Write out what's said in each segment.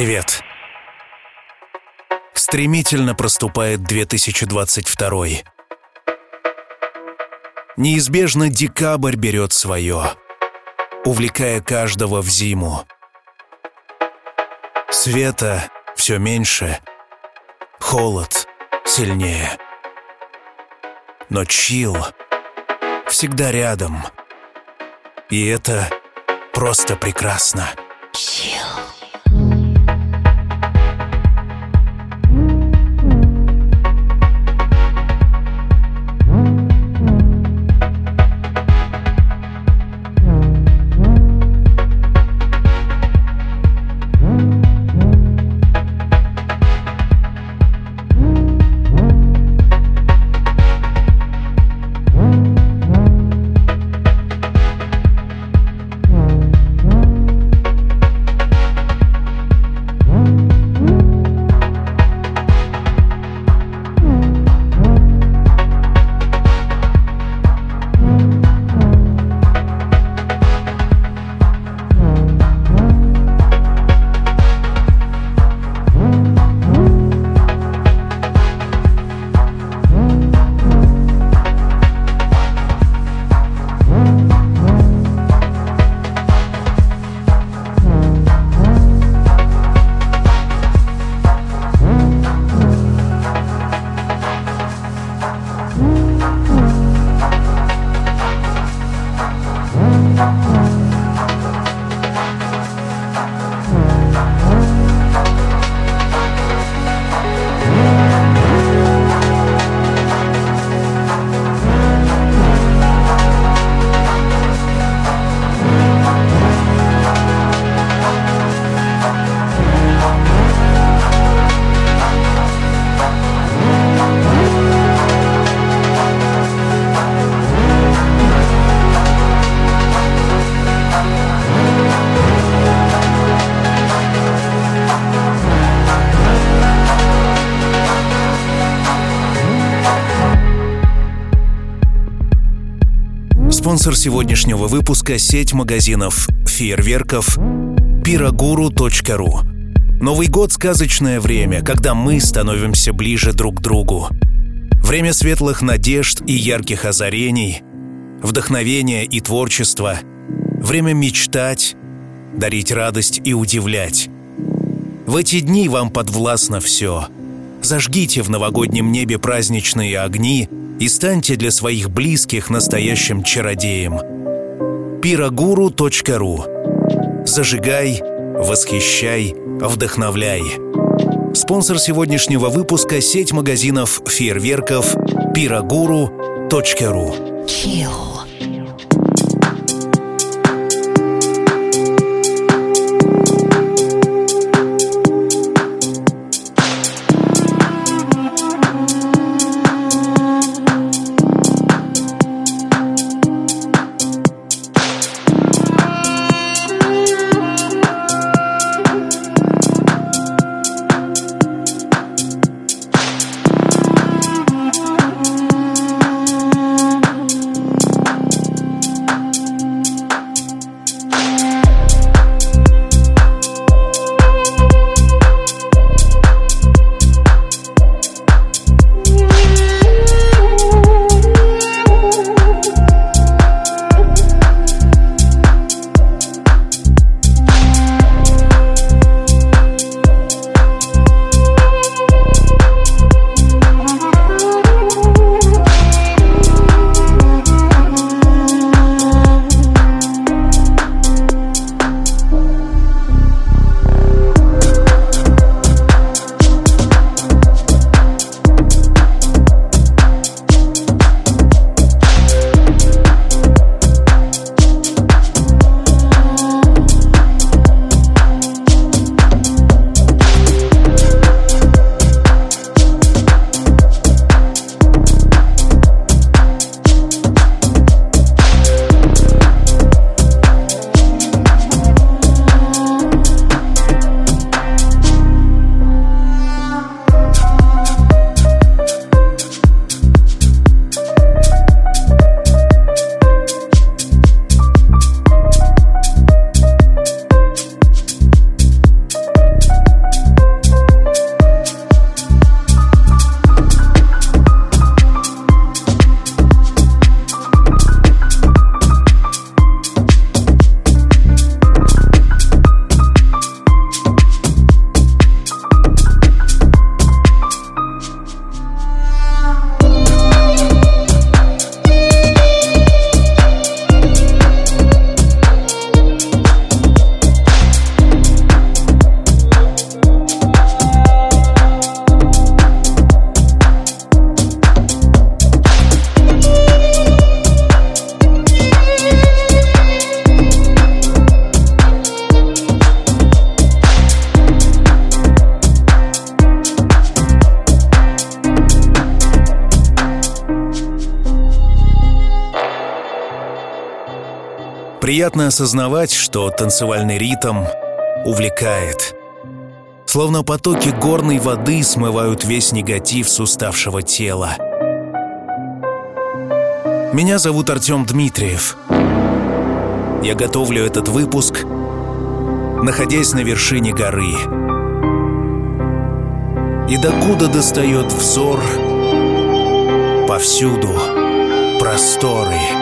Привет. Стремительно проступает 2022. Неизбежно декабрь берет свое, увлекая каждого в зиму. Света все меньше, холод сильнее. Но чил всегда рядом. И это просто прекрасно. Chill. Спонсор сегодняшнего выпуска – сеть магазинов фейерверков piraguru.ru. Новый год – сказочное время, когда мы становимся ближе друг к другу. Время светлых надежд и ярких озарений, вдохновения и творчества. Время мечтать, дарить радость и удивлять. В эти дни вам подвластно все. Зажгите в новогоднем небе праздничные огни – и станьте для своих близких настоящим чародеем. Пирогуру.ру Зажигай, восхищай, вдохновляй. Спонсор сегодняшнего выпуска – сеть магазинов фейерверков Пирогуру.ру Chill. Приятно осознавать, что танцевальный ритм увлекает. Словно потоки горной воды смывают весь негатив с уставшего тела. Меня зовут Артем Дмитриев. Я готовлю этот выпуск, находясь на вершине горы. И докуда достает взор, повсюду просторы.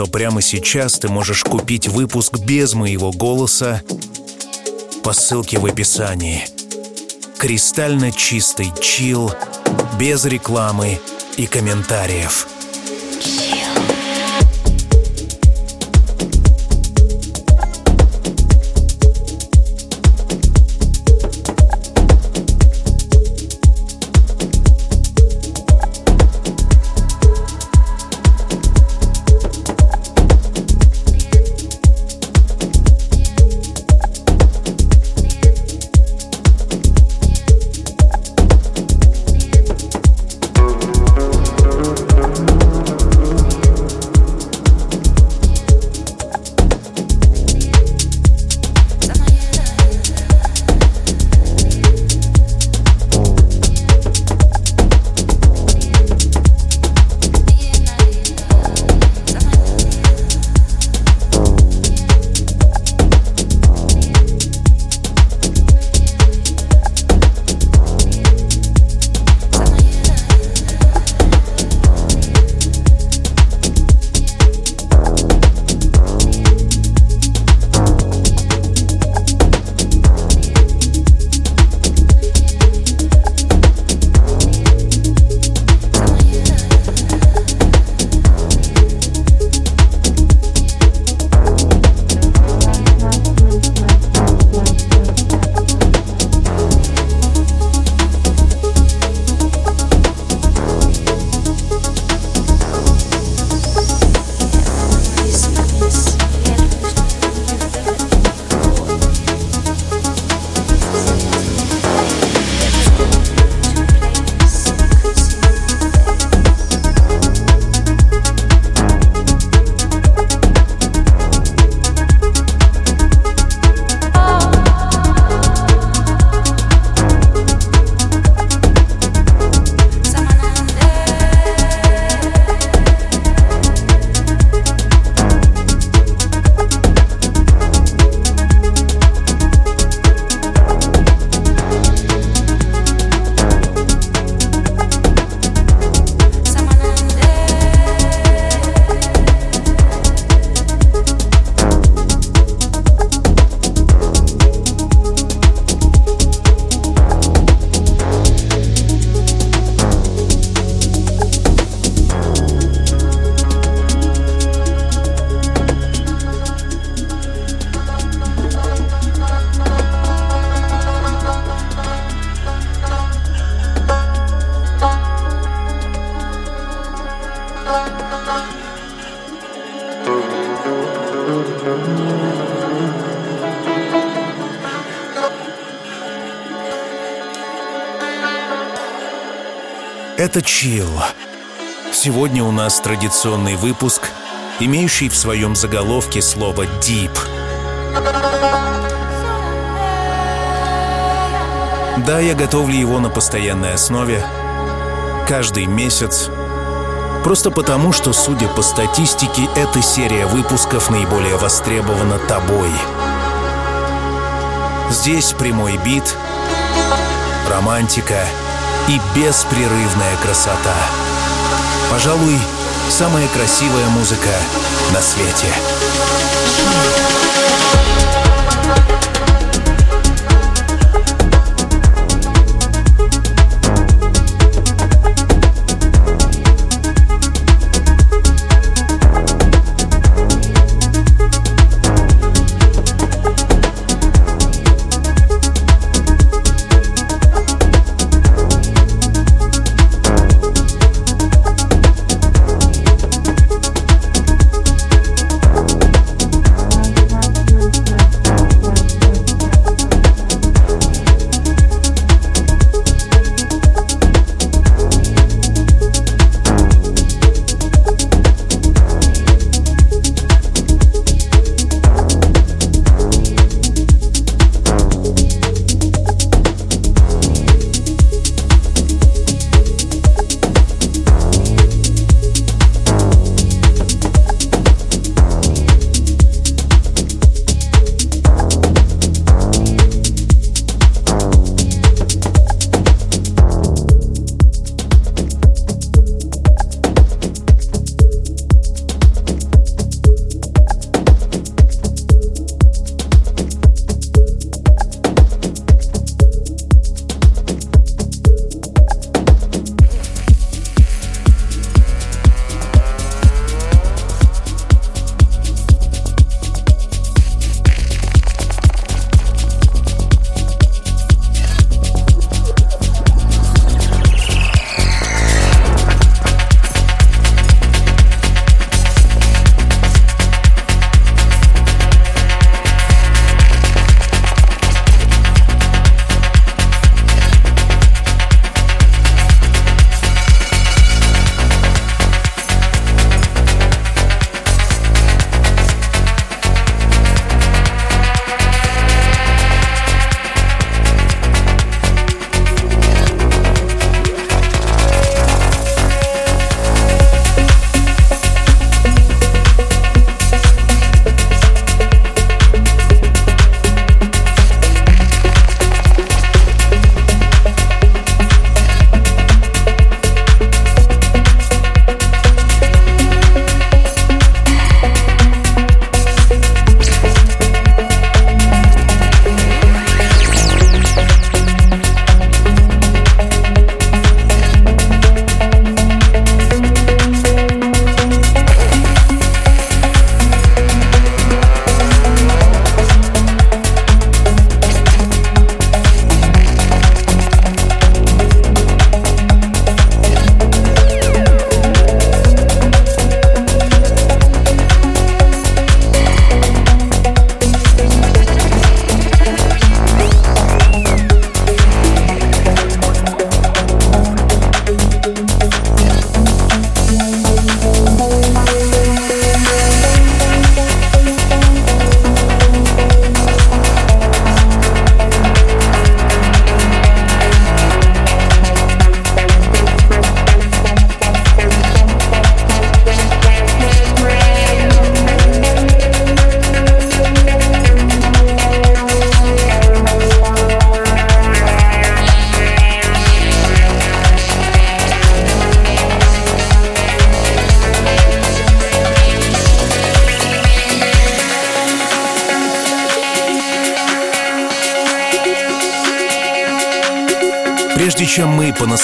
Что прямо сейчас ты можешь купить выпуск без моего голоса по ссылке в описании. Кристально чистый чил, без рекламы и комментариев. Это чил. Сегодня у нас традиционный выпуск, имеющий в своем заголовке слово «deep». Да, я готовлю его на постоянной основе, каждый месяц, просто потому, что, судя по статистике, эта серия выпусков наиболее востребована тобой. Здесь прямой бит, романтика и беспрерывная красота. Пожалуй, самая красивая музыка на свете.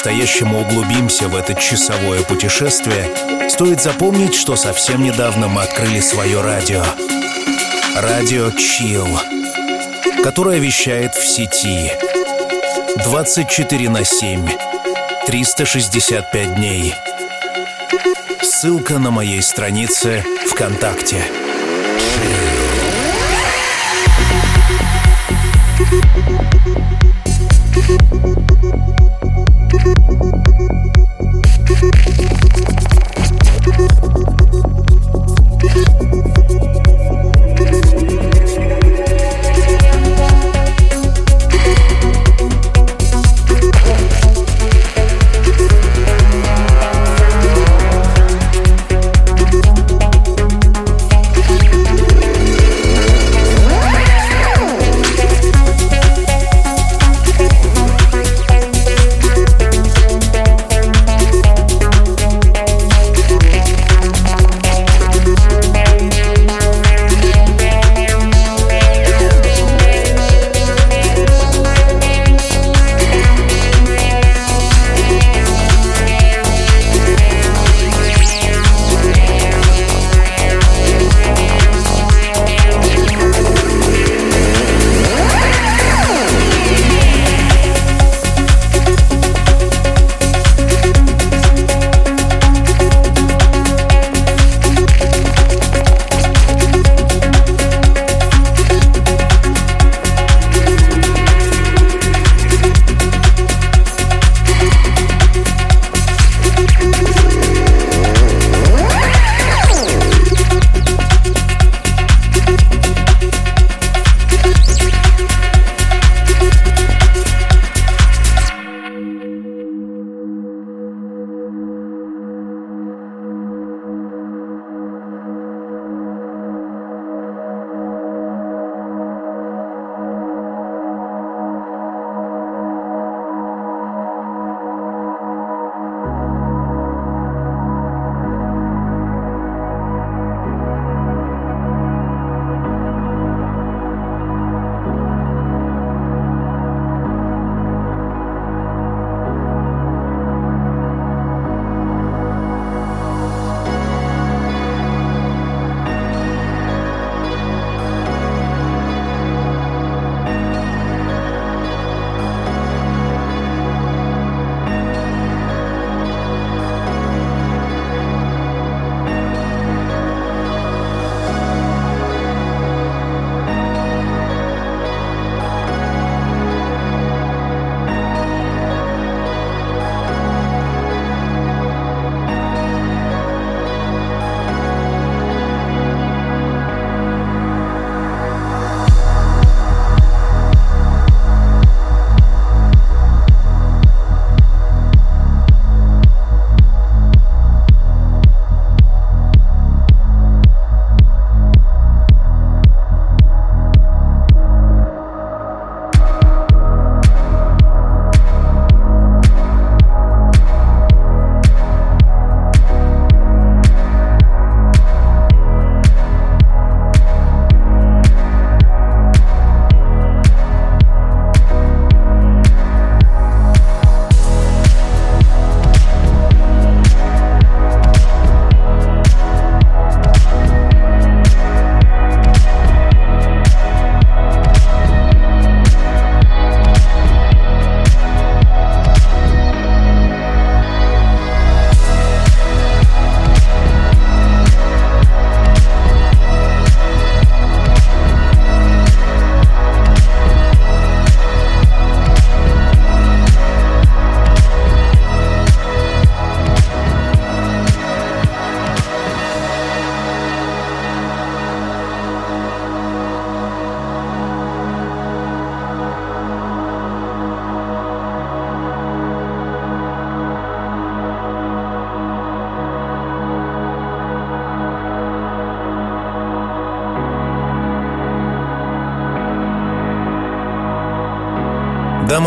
По-настоящему углубимся в это часовое путешествие, стоит запомнить, что совсем недавно мы открыли свое радио. Радио Чил, которое вещает в сети 24 на 7, 365 дней. Ссылка на моей странице ВКонтакте. Thank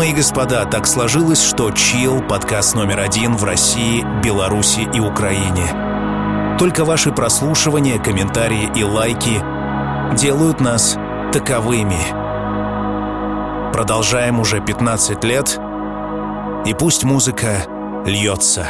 Дамы и господа, так сложилось, что «Чил» — подкаст номер один в России, Беларуси и Украине. Только ваши прослушивания, комментарии и лайки делают нас таковыми. Продолжаем уже 15 лет, и пусть музыка льется.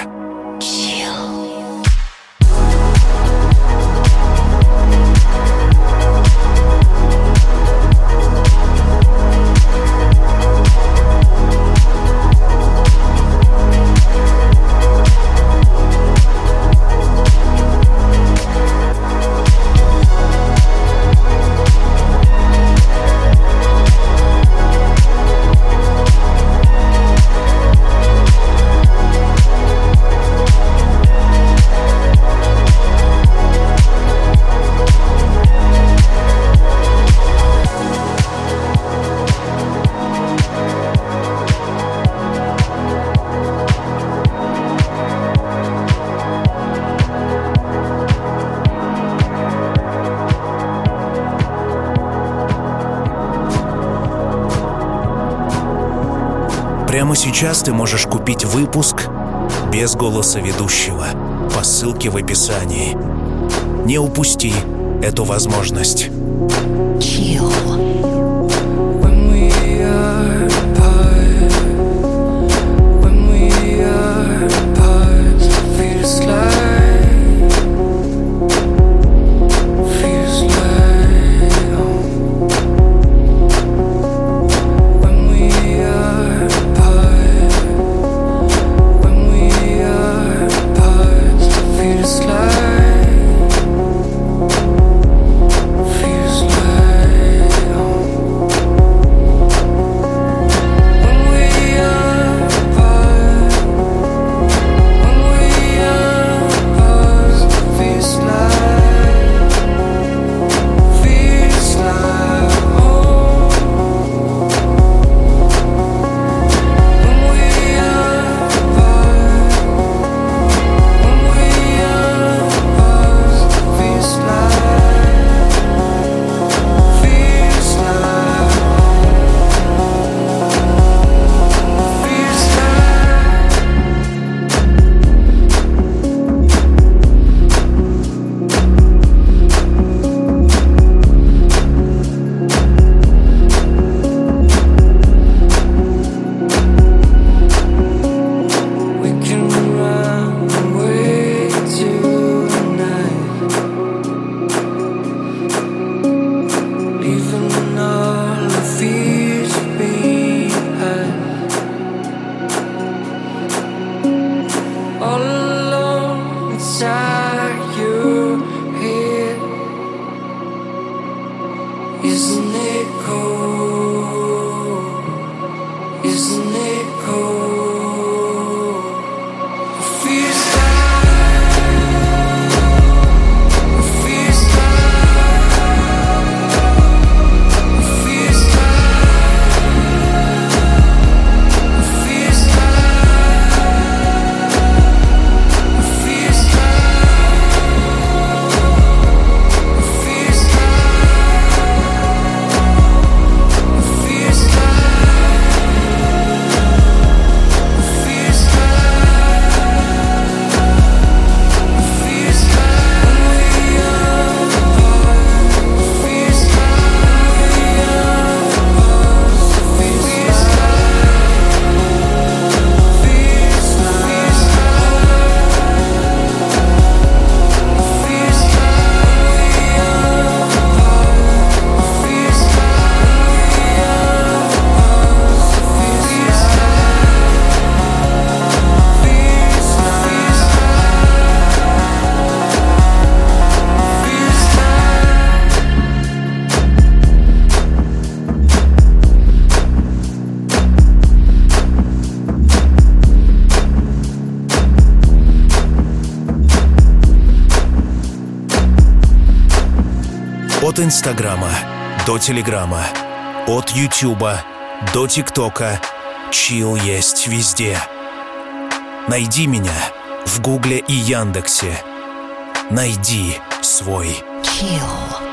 Прямо сейчас ты можешь купить выпуск без голоса ведущего по ссылке в описании. Не упусти эту возможность. Инстаграма до Телеграма, от Ютуба до ТикТока. Чил есть везде. Найди меня в Гугле и Яндексе. Найди свой Чил.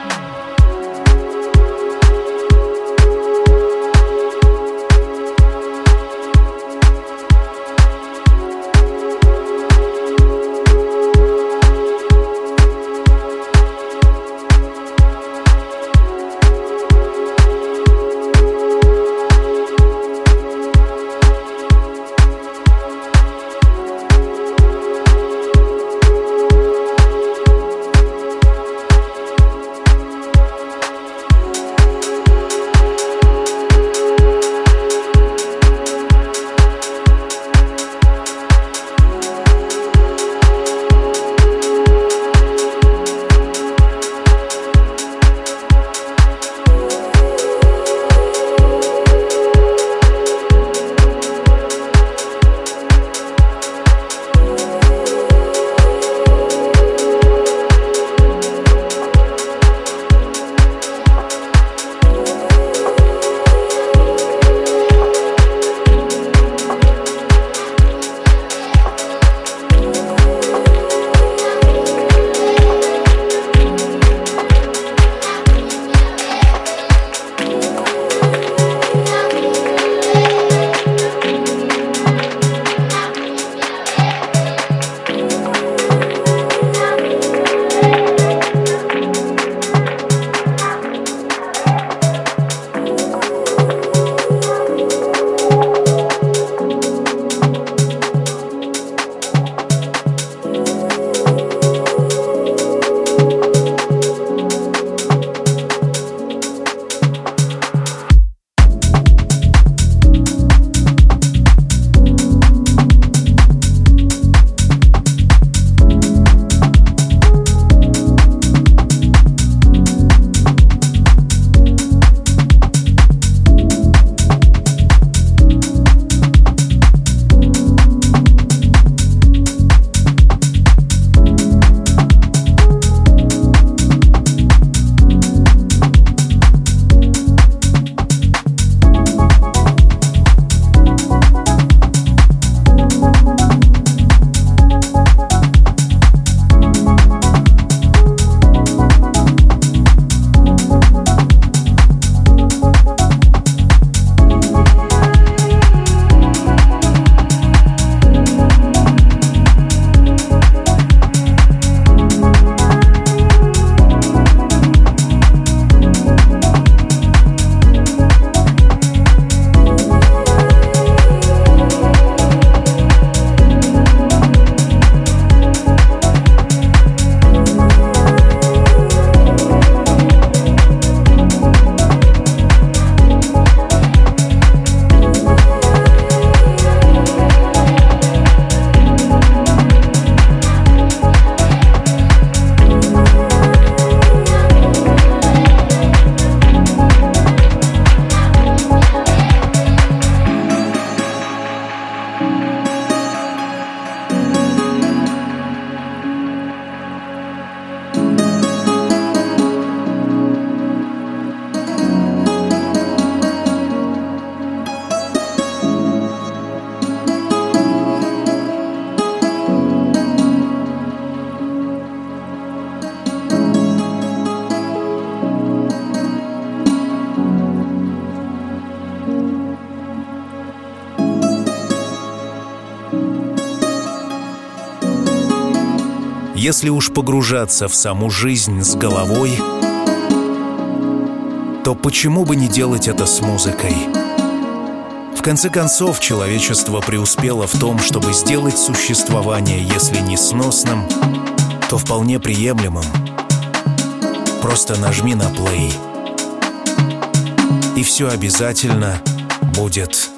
Если уж погружаться в саму жизнь с головой, то почему бы не делать это с музыкой? В конце концов, человечество преуспело в том, чтобы сделать существование, если не сносным, то вполне приемлемым. Просто нажми на плей, и все обязательно будет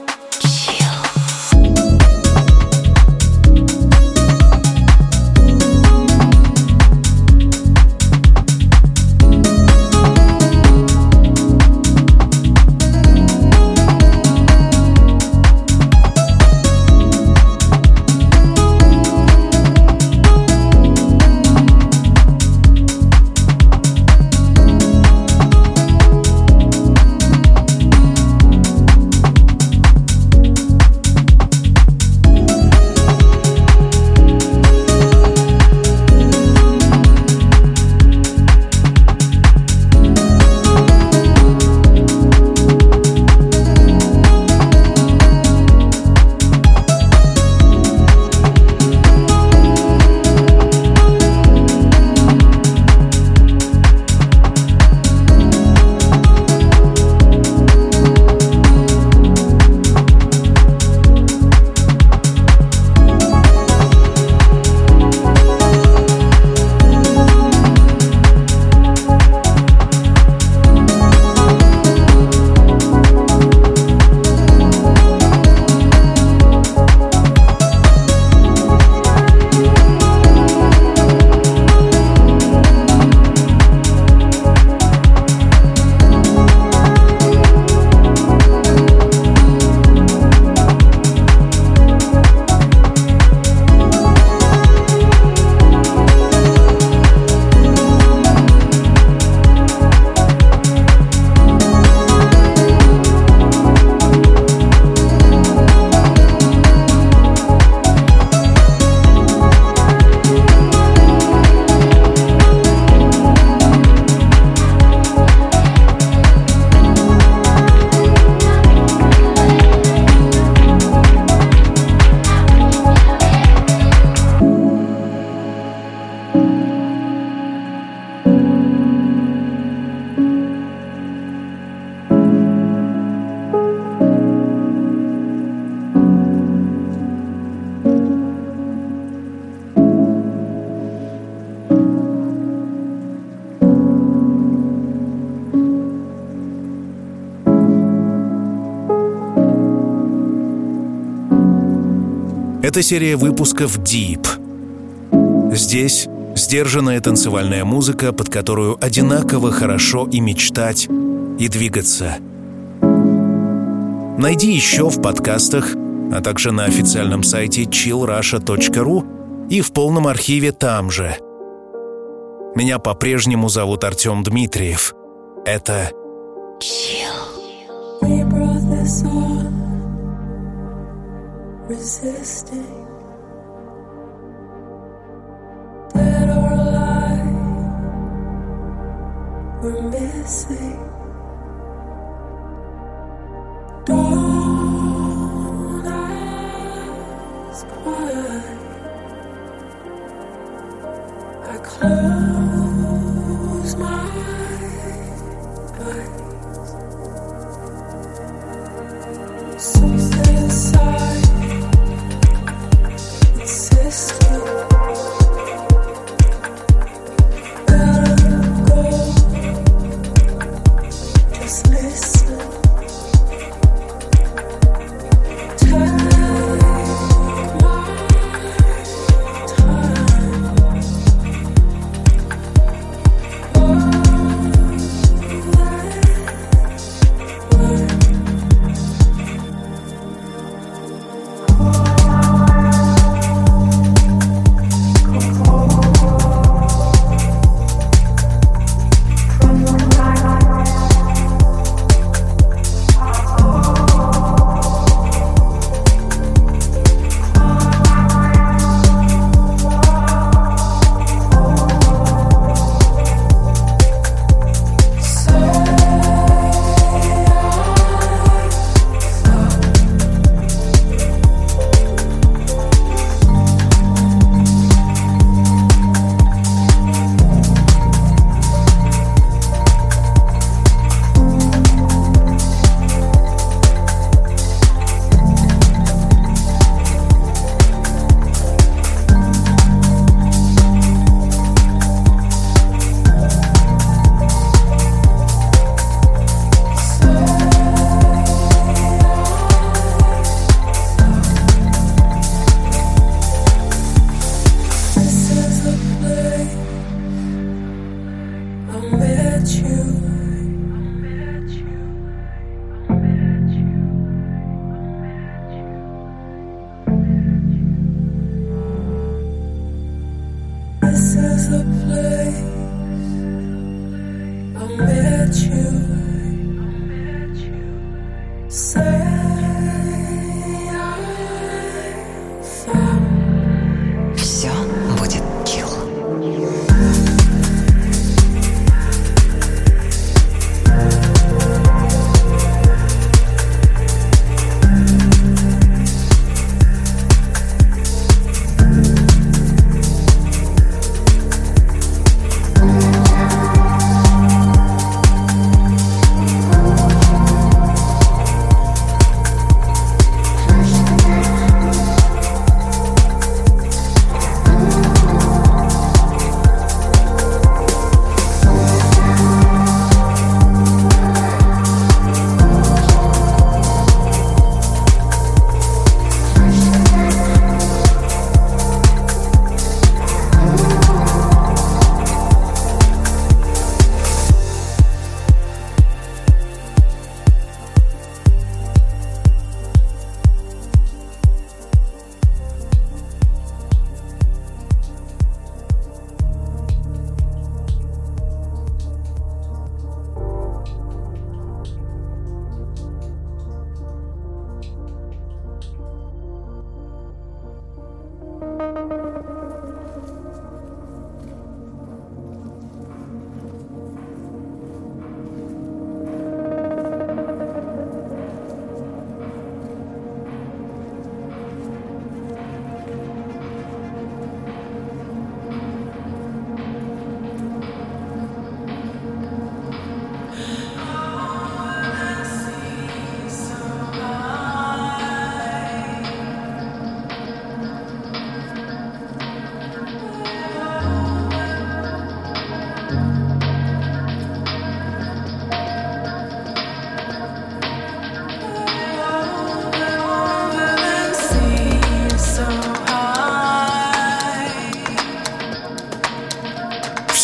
серия выпусков Deep. Здесь сдержанная танцевальная музыка, под которую одинаково хорошо и мечтать, и двигаться. Найди еще в подкастах, а также на официальном сайте chillrusha.ru и в полном архиве там же. Меня по-прежнему зовут Артем Дмитриев. Это resisting. Dead or alive, we're missing.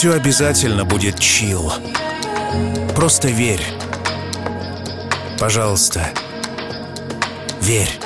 Все обязательно будет чил. Просто верь. Пожалуйста, верь.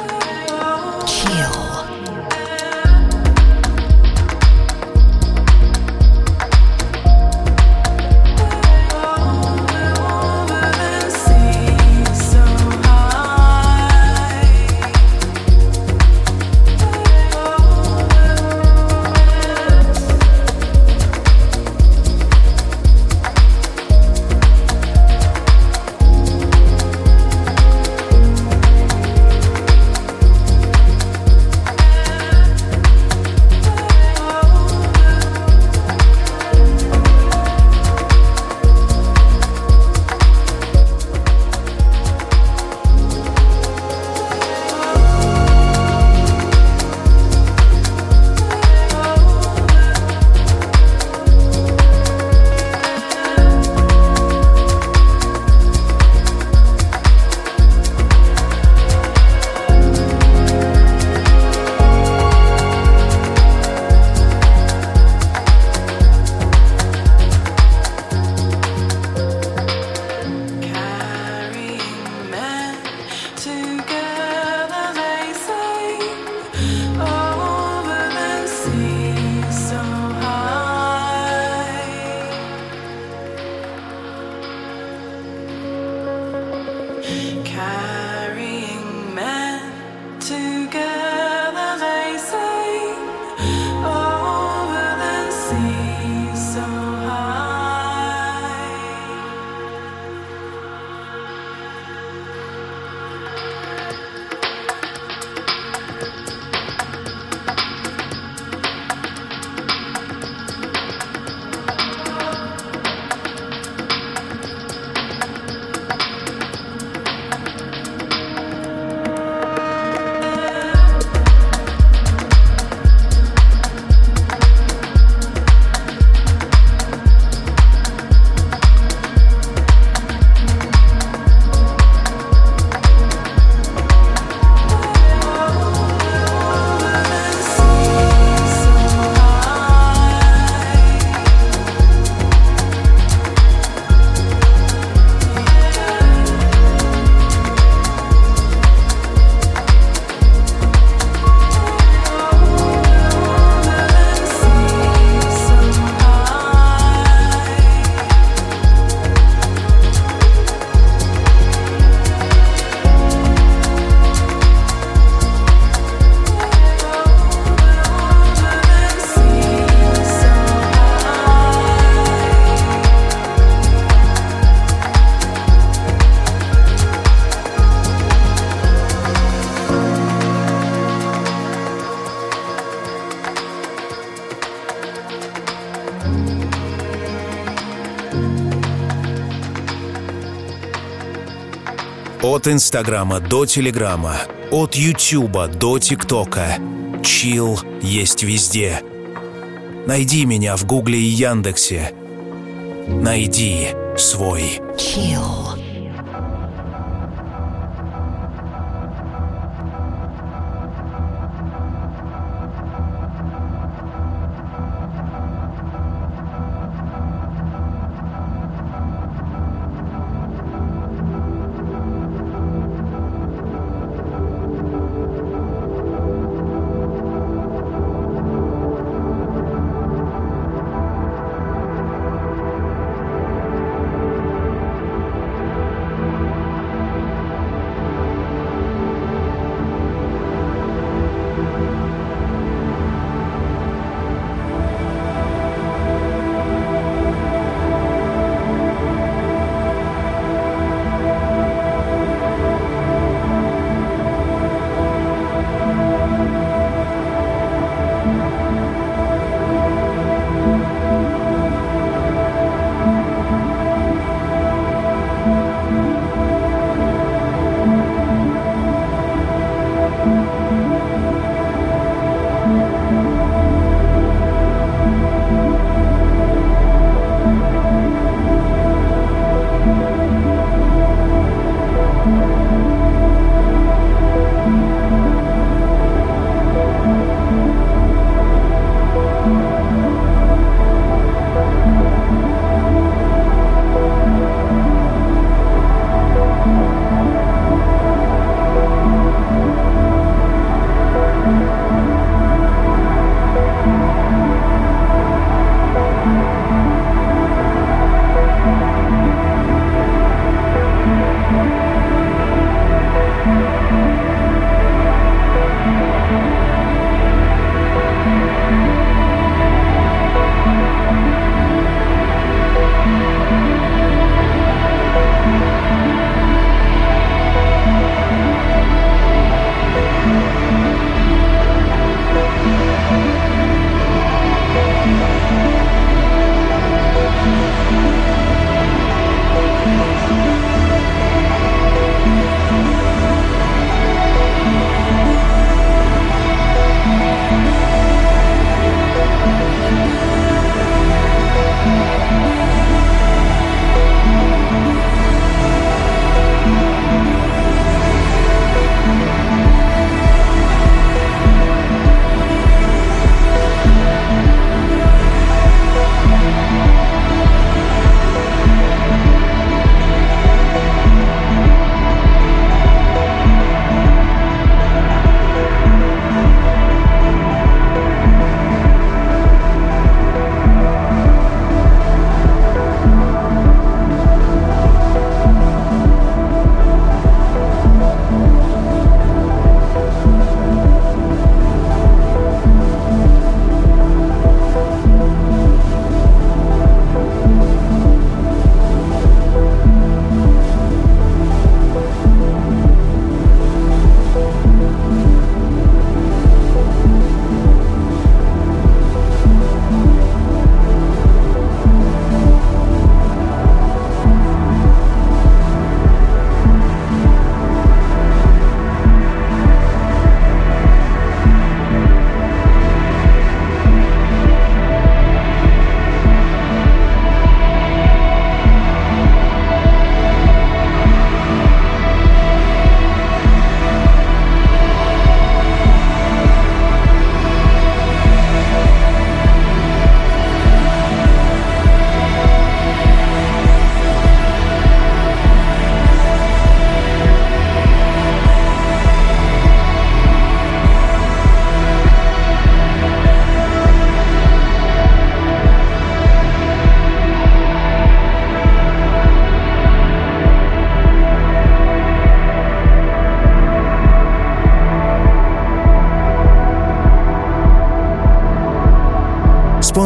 От Инстаграма до Телеграма, от Ютуба до ТикТока. Чил есть везде. Найди меня в Гугле и Яндексе. Найди свой Chill.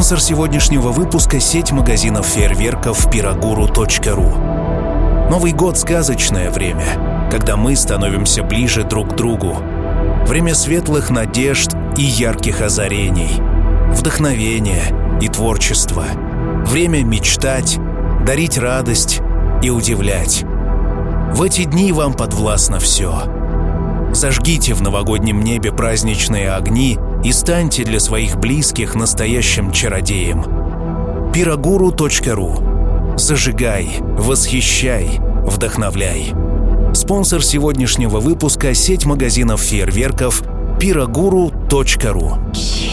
Спонсор сегодняшнего выпуска – сеть магазинов фейерверков «Пирогуру.ру». Новый год – сказочное время, когда мы становимся ближе друг к другу. Время светлых надежд и ярких озарений, вдохновения и творчества. Время мечтать, дарить радость и удивлять. В эти дни вам подвластно все. Зажгите в новогоднем небе праздничные огни и станьте для своих близких настоящим чародеем. Пирогуру.ру. Зажигай, восхищай, вдохновляй. Спонсор сегодняшнего выпуска – сеть магазинов фейерверков Пирогуру.ру. Да,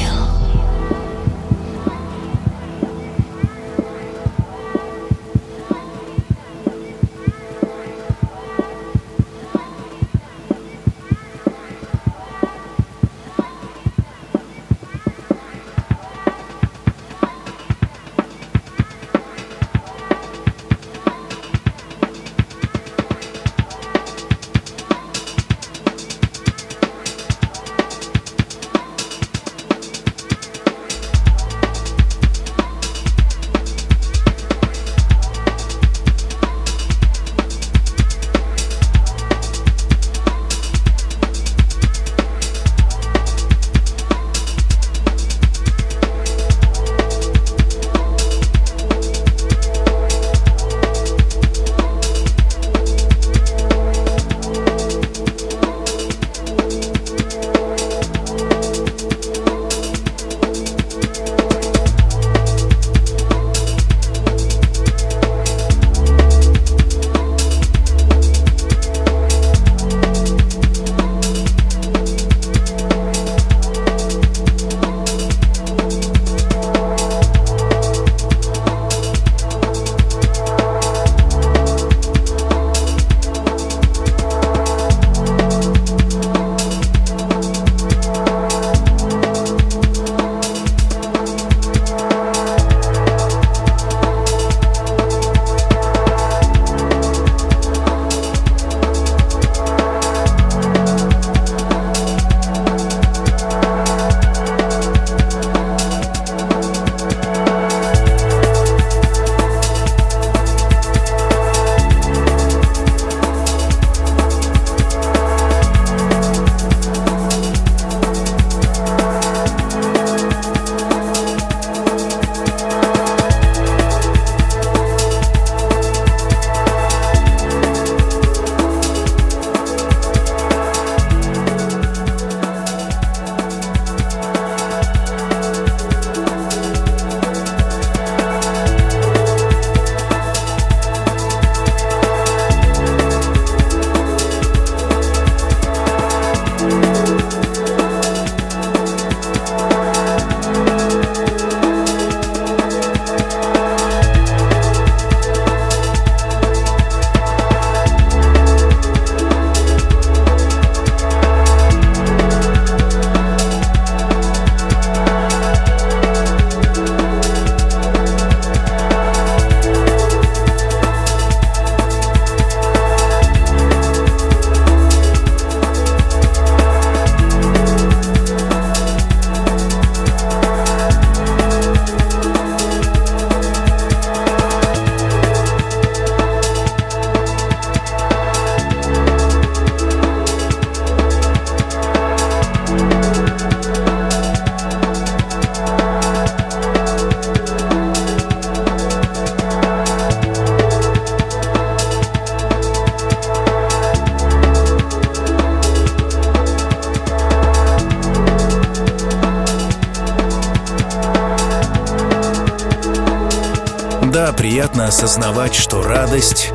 приятно осознавать, что радость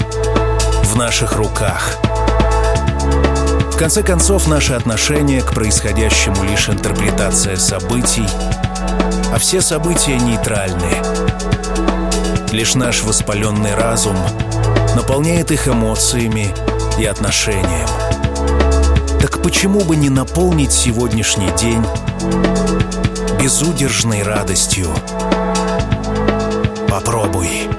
в наших руках. В конце концов, наши отношения к происходящему лишь интерпретация событий, а все события нейтральны. Лишь наш воспаленный разум наполняет их эмоциями и отношением. Так почему бы не наполнить сегодняшний день безудержной радостью? Попробуй.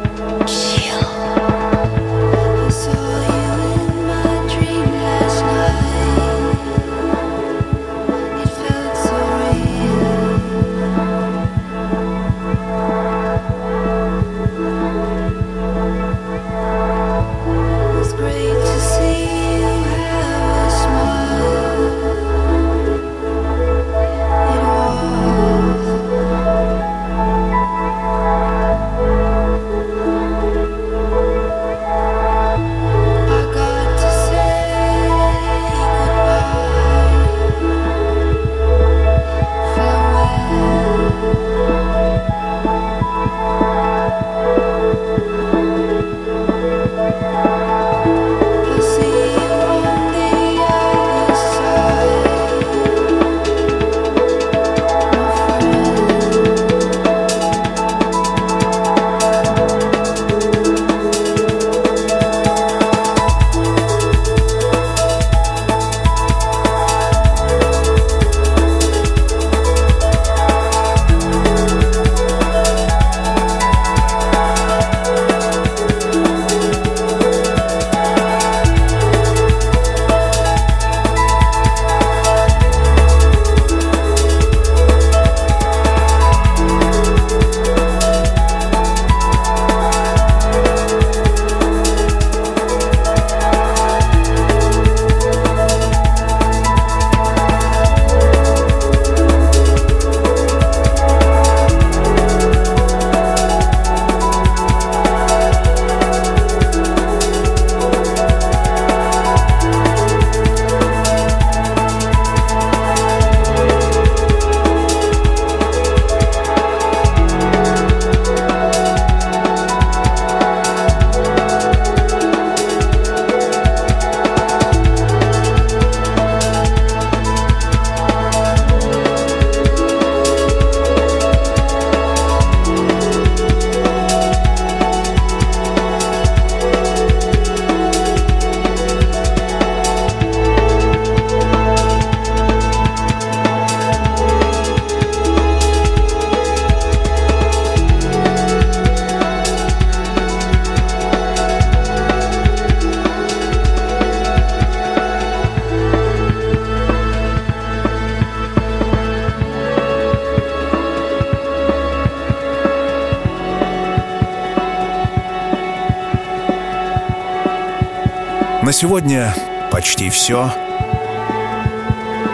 Сегодня почти все.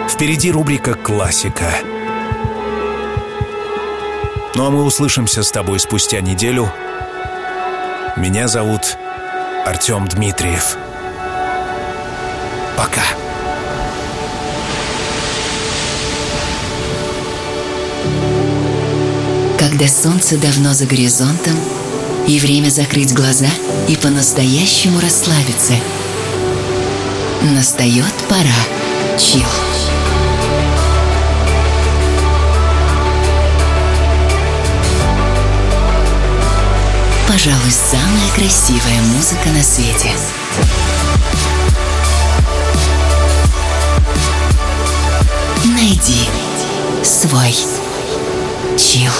Впереди рубрика «Классика». Ну а мы услышимся с тобой спустя неделю. Меня зовут Артем Дмитриев. Пока. Когда солнце давно за горизонтом, и время закрыть глаза и по-настоящему расслабиться. Настает пора. Чил. Пожалуй, самая красивая музыка на свете. Найди свой чил.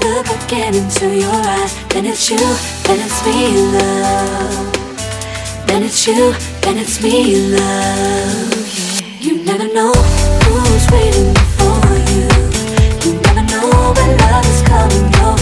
look again into your eyes, then it's you, then it's me, love. Then it's you, then it's me, love. You never know who's waiting for you. You never know when love is coming your